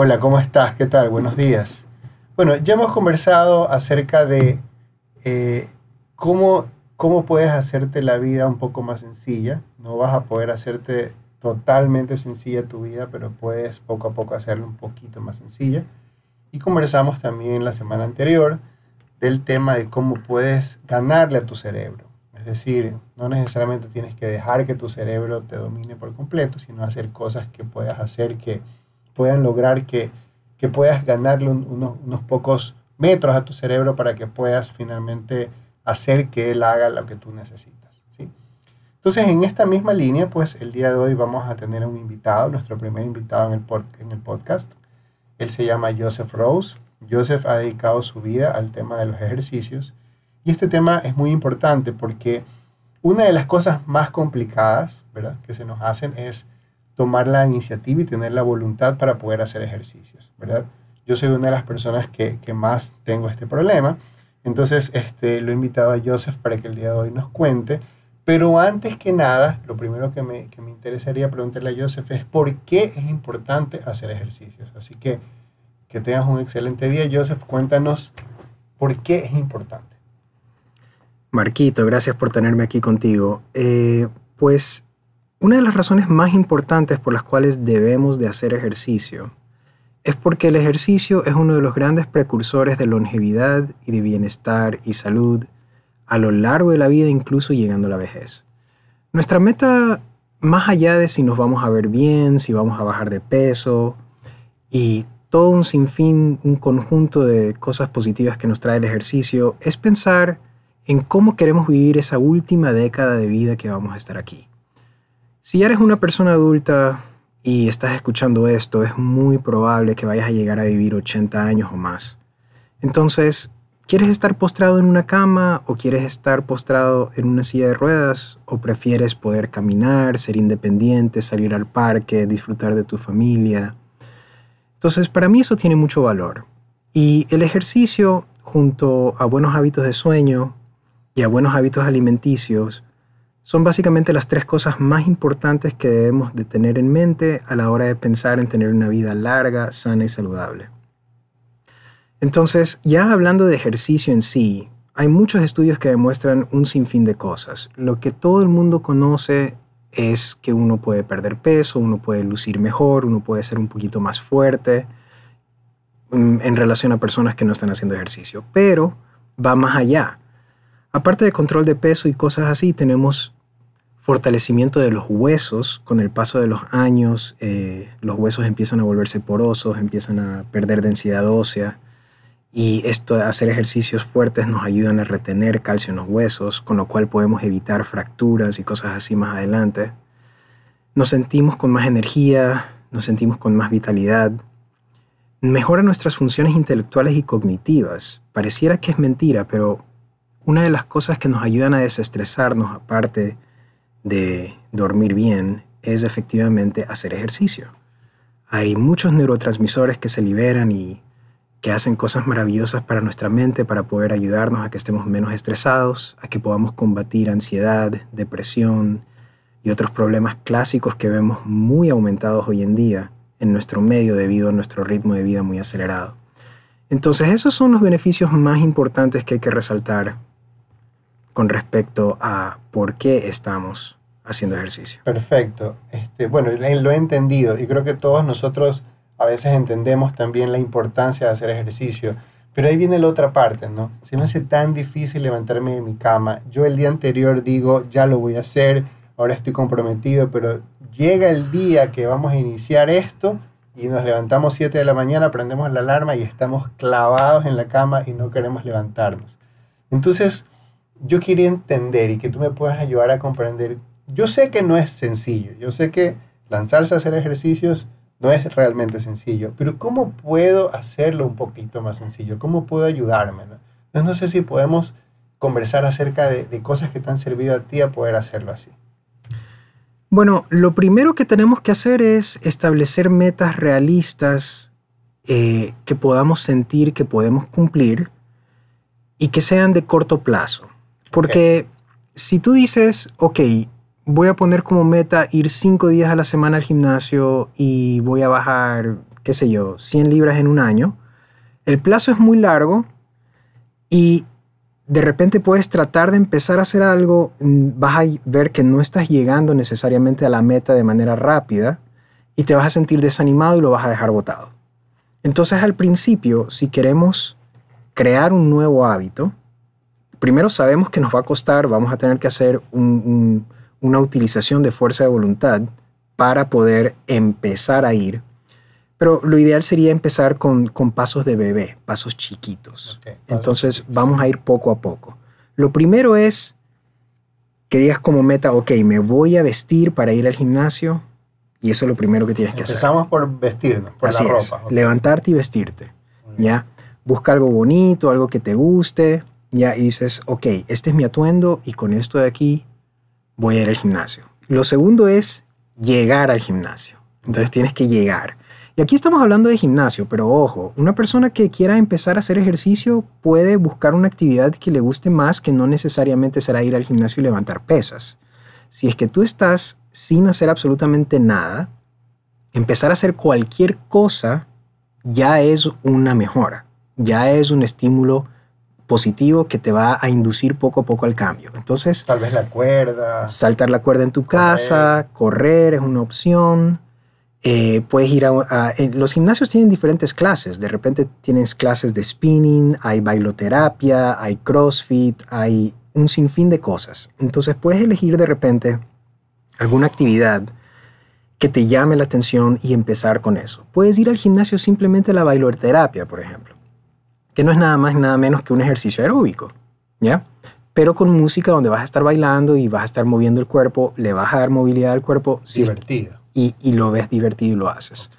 Hola, ¿cómo estás? ¿Qué tal? Buenos días. Bueno, ya hemos conversado acerca de eh, cómo, cómo puedes hacerte la vida un poco más sencilla. No vas a poder hacerte totalmente sencilla tu vida, pero puedes poco a poco hacerla un poquito más sencilla. Y conversamos también la semana anterior del tema de cómo puedes ganarle a tu cerebro. Es decir, no necesariamente tienes que dejar que tu cerebro te domine por completo, sino hacer cosas que puedas hacer que puedan lograr que, que puedas ganarle unos, unos pocos metros a tu cerebro para que puedas finalmente hacer que él haga lo que tú necesitas. ¿sí? Entonces, en esta misma línea, pues el día de hoy vamos a tener un invitado, nuestro primer invitado en el, en el podcast. Él se llama Joseph Rose. Joseph ha dedicado su vida al tema de los ejercicios y este tema es muy importante porque una de las cosas más complicadas ¿verdad? que se nos hacen es tomar la iniciativa y tener la voluntad para poder hacer ejercicios, ¿verdad? Yo soy una de las personas que, que más tengo este problema, entonces este, lo he invitado a Joseph para que el día de hoy nos cuente, pero antes que nada, lo primero que me, que me interesaría preguntarle a Joseph es por qué es importante hacer ejercicios. Así que que tengas un excelente día. Joseph, cuéntanos por qué es importante. Marquito, gracias por tenerme aquí contigo. Eh, pues una de las razones más importantes por las cuales debemos de hacer ejercicio es porque el ejercicio es uno de los grandes precursores de longevidad y de bienestar y salud a lo largo de la vida, incluso llegando a la vejez. Nuestra meta, más allá de si nos vamos a ver bien, si vamos a bajar de peso y todo un sinfín, un conjunto de cosas positivas que nos trae el ejercicio, es pensar en cómo queremos vivir esa última década de vida que vamos a estar aquí. Si eres una persona adulta y estás escuchando esto, es muy probable que vayas a llegar a vivir 80 años o más. Entonces, ¿quieres estar postrado en una cama o quieres estar postrado en una silla de ruedas o prefieres poder caminar, ser independiente, salir al parque, disfrutar de tu familia? Entonces, para mí eso tiene mucho valor. Y el ejercicio, junto a buenos hábitos de sueño y a buenos hábitos alimenticios, son básicamente las tres cosas más importantes que debemos de tener en mente a la hora de pensar en tener una vida larga, sana y saludable. Entonces, ya hablando de ejercicio en sí, hay muchos estudios que demuestran un sinfín de cosas. Lo que todo el mundo conoce es que uno puede perder peso, uno puede lucir mejor, uno puede ser un poquito más fuerte mm, en relación a personas que no están haciendo ejercicio. Pero va más allá. Aparte de control de peso y cosas así, tenemos fortalecimiento de los huesos. Con el paso de los años, eh, los huesos empiezan a volverse porosos, empiezan a perder densidad ósea. Y esto, hacer ejercicios fuertes nos ayudan a retener calcio en los huesos, con lo cual podemos evitar fracturas y cosas así más adelante. Nos sentimos con más energía, nos sentimos con más vitalidad. Mejora nuestras funciones intelectuales y cognitivas. Pareciera que es mentira, pero una de las cosas que nos ayudan a desestresarnos, aparte de dormir bien, es efectivamente hacer ejercicio. Hay muchos neurotransmisores que se liberan y que hacen cosas maravillosas para nuestra mente, para poder ayudarnos a que estemos menos estresados, a que podamos combatir ansiedad, depresión y otros problemas clásicos que vemos muy aumentados hoy en día en nuestro medio debido a nuestro ritmo de vida muy acelerado. Entonces esos son los beneficios más importantes que hay que resaltar con respecto a por qué estamos haciendo ejercicio. Perfecto. Este, bueno, lo he entendido y creo que todos nosotros a veces entendemos también la importancia de hacer ejercicio. Pero ahí viene la otra parte, ¿no? Se me hace tan difícil levantarme de mi cama. Yo el día anterior digo, ya lo voy a hacer, ahora estoy comprometido, pero llega el día que vamos a iniciar esto y nos levantamos 7 de la mañana, prendemos la alarma y estamos clavados en la cama y no queremos levantarnos. Entonces, yo quería entender y que tú me puedas ayudar a comprender. Yo sé que no es sencillo, yo sé que lanzarse a hacer ejercicios no es realmente sencillo, pero ¿cómo puedo hacerlo un poquito más sencillo? ¿Cómo puedo ayudarme? No, no sé si podemos conversar acerca de, cosas que te han servido a ti a poder hacerlo así. Bueno, lo primero que tenemos que hacer es establecer metas realistas eh, que podamos sentir que podemos cumplir y que sean de corto plazo. Porque si tú dices, ok, voy a poner como meta ir cinco días a la semana al gimnasio y voy a bajar, qué sé yo, 100 libras en un año, el plazo es muy largo y de repente puedes tratar de empezar a hacer algo, mm, vas a ver que no estás llegando necesariamente a la meta de manera rápida y te vas a sentir desanimado y lo vas a dejar botado. Entonces al principio, si queremos crear un nuevo hábito, primero sabemos que nos va a costar, vamos a tener que hacer una utilización de fuerza de voluntad para poder empezar a ir. Pero lo ideal sería empezar con, pasos de bebé, pasos chiquitos. Entonces vamos a ir poco a poco. Lo primero es que digas como meta, ok, me voy a vestir para ir al gimnasio y eso es lo primero que tienes que hacer. Empezamos por vestirnos, por la ropa. Levantarte y vestirte. ¿ya? busca algo bonito, algo que te guste, ya y dices, ok, este es mi atuendo y con esto de aquí voy a ir al gimnasio. Lo segundo es llegar al gimnasio. Entonces tienes que llegar. Y aquí estamos hablando de gimnasio, pero ojo, una persona que quiera empezar a hacer ejercicio puede buscar una actividad que le guste más que no necesariamente será ir al gimnasio y levantar pesas. Si es que tú estás sin hacer absolutamente nada, empezar a hacer cualquier cosa ya es una mejora ya es un estímulo positivo que te va a inducir poco a poco al cambio. Entonces, tal vez la cuerda. Saltar la cuerda en tu casa, correr es una opción. Eh, puedes ir a, los gimnasios tienen diferentes clases. De repente tienes clases de spinning, hay bailoterapia, hay crossfit, hay un sinfín de cosas. Entonces puedes elegir de repente alguna actividad que te llame la atención y empezar con eso. Puedes ir al gimnasio simplemente a la bailoterapia, por ejemplo que no es nada más nada menos que un ejercicio aeróbico, ¿ya? Pero con música donde vas a estar bailando y vas a estar moviendo el cuerpo, le vas a dar movilidad al cuerpo. Divertido. y, y, lo ves divertido y lo haces.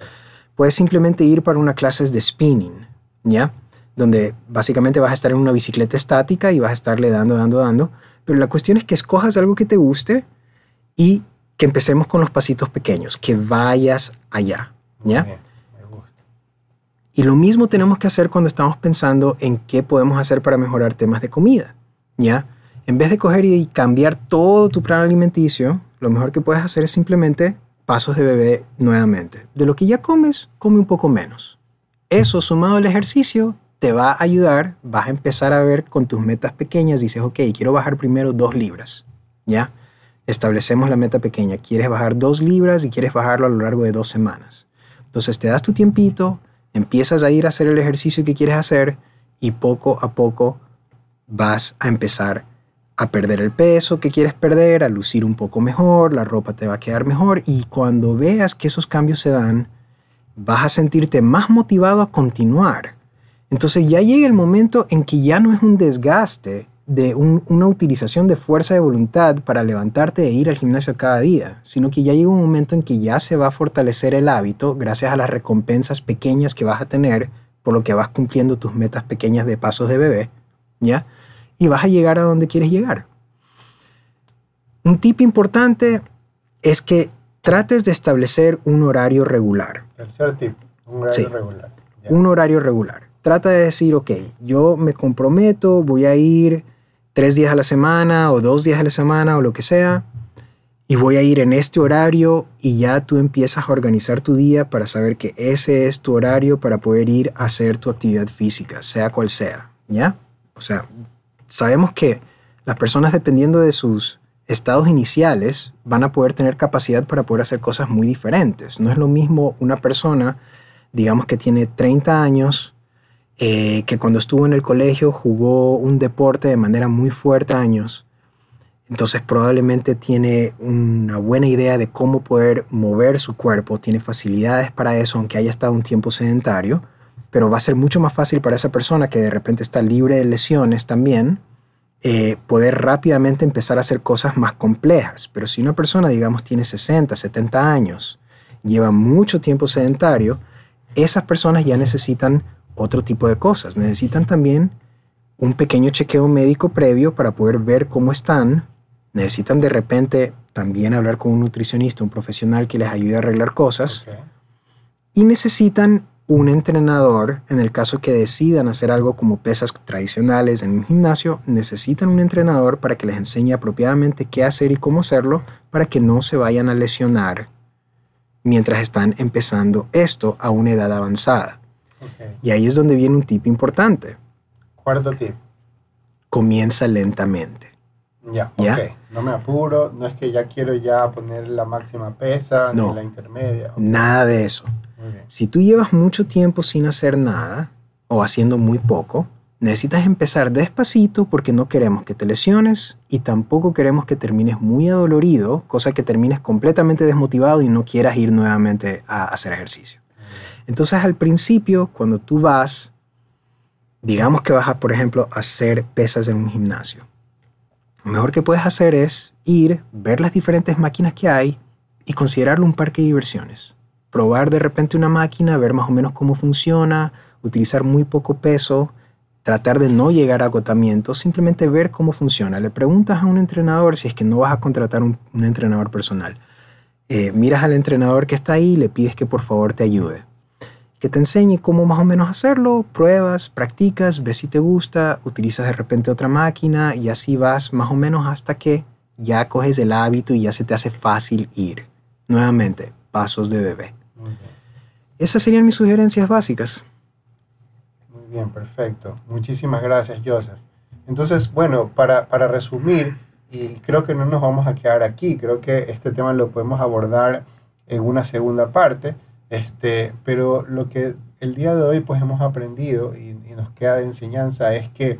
Puedes simplemente ir para una clase de spinning, ¿ya? Donde básicamente vas a estar en una bicicleta estática y vas a estarle dando, dando, dando. Pero la cuestión es que escojas algo que te guste y que empecemos con los pasitos pequeños, que vayas allá, ¿ya? Y lo mismo tenemos que hacer cuando estamos pensando en qué podemos hacer para mejorar temas de comida. ¿Ya? En vez de coger y cambiar todo tu plan alimenticio, lo mejor que puedes hacer es simplemente pasos de bebé nuevamente. De lo que ya comes, come un poco menos. Eso sumado al ejercicio te va a ayudar, vas a empezar a ver con tus metas pequeñas, dices, ok, quiero bajar primero dos libras, ¿ya? Establecemos la meta pequeña, quieres bajar dos libras y quieres bajarlo a lo largo de dos semanas. Entonces te das tu tiempito, empiezas a ir a hacer el ejercicio que quieres hacer y poco a poco vas a empezar a perder el peso que quieres perder, a lucir un poco mejor, la ropa te va a quedar mejor y cuando veas que esos cambios se dan, vas a sentirte más motivado a continuar. Entonces ya llega el momento en que ya no es un desgaste, de una utilización de fuerza de voluntad para levantarte e ir al gimnasio cada día, sino que ya llega un momento en que ya se va a fortalecer el hábito gracias a las recompensas pequeñas que vas a tener por lo que vas cumpliendo tus metas pequeñas de pasos de bebé, ¿ya? Y vas a llegar a donde quieres llegar. Un tip importante es que trates de establecer un horario regular. Tercer tip, un horario regular. Un horario regular. Trata de decir, ok, yo me comprometo, voy a ir tres días a la semana o dos días a la semana o lo que sea, y voy a ir en este horario y ya tú empiezas a organizar tu día para saber que ese es tu horario para poder ir a hacer tu actividad física, sea cual sea, ¿ya? O sea, sabemos que las personas dependiendo de sus estados iniciales van a poder tener capacidad para poder hacer cosas muy diferentes. No es lo mismo una persona, digamos que tiene 30 años, eh, que cuando estuvo en el colegio jugó un deporte de manera muy fuerte años. Entonces probablemente tiene una buena idea de cómo poder mover su cuerpo, tiene facilidades para eso, aunque haya estado un tiempo sedentario, pero va a ser mucho más fácil para esa persona que de repente está libre de lesiones también, eh, poder rápidamente empezar a hacer cosas más complejas. Pero si una persona, digamos, tiene 60, 70 años, lleva mucho tiempo sedentario, esas personas ya necesitan otro tipo de cosas. Necesitan también un pequeño chequeo médico previo para poder ver cómo están. Necesitan de repente también hablar con un nutricionista, un profesional que les ayude a arreglar cosas. Y necesitan un entrenador, en el caso que decidan hacer algo como pesas tradicionales en un gimnasio, necesitan un entrenador para que les enseñe apropiadamente qué hacer y cómo hacerlo para que no se vayan a lesionar mientras están empezando esto a una edad avanzada. Ok. Y ahí es donde viene un tip importante. Cuarto tip. Comienza lentamente. Ya, ¿Ya? ok. No me apuro, no es que ya quiero ya poner la máxima pesa, No. ni la intermedia. Nada de eso. Si tú llevas mucho tiempo sin hacer nada o haciendo muy poco, necesitas empezar despacito porque no queremos que te lesiones y tampoco queremos que termines muy adolorido, cosa que termines completamente desmotivado y no quieras ir nuevamente a hacer ejercicio. Entonces al principio, cuando tú vas, digamos que vas a, por ejemplo, hacer pesas en un gimnasio, lo mejor que puedes hacer es ir, ver las diferentes máquinas que hay y considerarlo un parque de diversiones. Probar de repente una máquina, ver más o menos cómo funciona, utilizar muy poco peso, tratar de no llegar a agotamiento, simplemente ver cómo funciona. Le preguntas a un entrenador si es que no vas a contratar un entrenador personal. Eh, miras al entrenador que está ahí y le pides que por favor te ayude. Que te enseñe cómo más o menos hacerlo, pruebas, practicas, ves si te gusta, utilizas de repente otra máquina y así vas más o menos hasta que ya coges el hábito y ya se te hace fácil ir. Nuevamente, pasos de bebé. Esas serían mis sugerencias básicas. Muy bien, perfecto. Muchísimas gracias, Joseph. Entonces, bueno, para, para resumir, y creo que no nos vamos a quedar aquí, creo que este tema lo podemos abordar en una segunda parte, este, pero lo que el día de hoy pues hemos aprendido y, y nos queda de enseñanza es que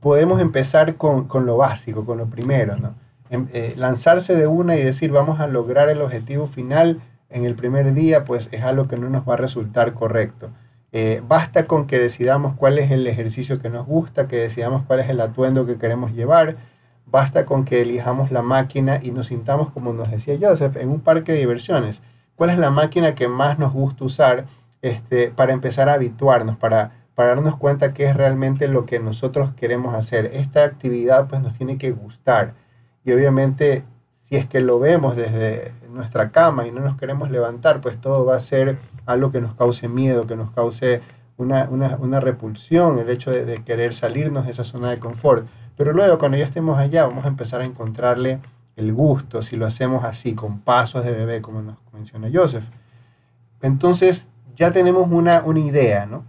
podemos empezar con, con lo básico, con lo primero, ¿no? Em- eh, lanzarse de una y decir vamos a lograr el objetivo final en el primer día, pues es algo que no nos va a resultar correcto. Eh, basta con que decidamos cuál es el ejercicio que nos gusta, que decidamos cuál es el atuendo que queremos llevar, basta con que elijamos la máquina y nos sintamos, como nos decía Joseph, en un parque de diversiones. ¿Cuál es la máquina que más nos gusta usar este, para empezar a habituarnos, para, para darnos cuenta qué es realmente lo que nosotros queremos hacer? Esta actividad pues nos tiene que gustar y obviamente si es que lo vemos desde nuestra cama y no nos queremos levantar, pues todo va a ser algo que nos cause miedo, que nos cause una, una, una repulsión, el hecho de, de, querer salirnos de esa zona de confort. Pero luego cuando ya estemos allá vamos a empezar a encontrarle el gusto si lo hacemos así, con pasos de bebé, como nos menciona Joseph. Entonces ya tenemos una, una idea, ¿no?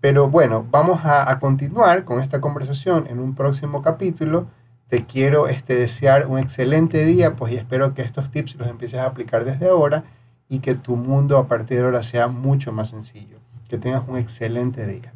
Pero bueno, vamos a, a, continuar con esta conversación en un próximo capítulo. Te quiero este, desear un excelente día, pues y espero que estos tips los empieces a aplicar desde ahora y que tu mundo a partir de ahora sea mucho más sencillo. Que tengas un excelente día.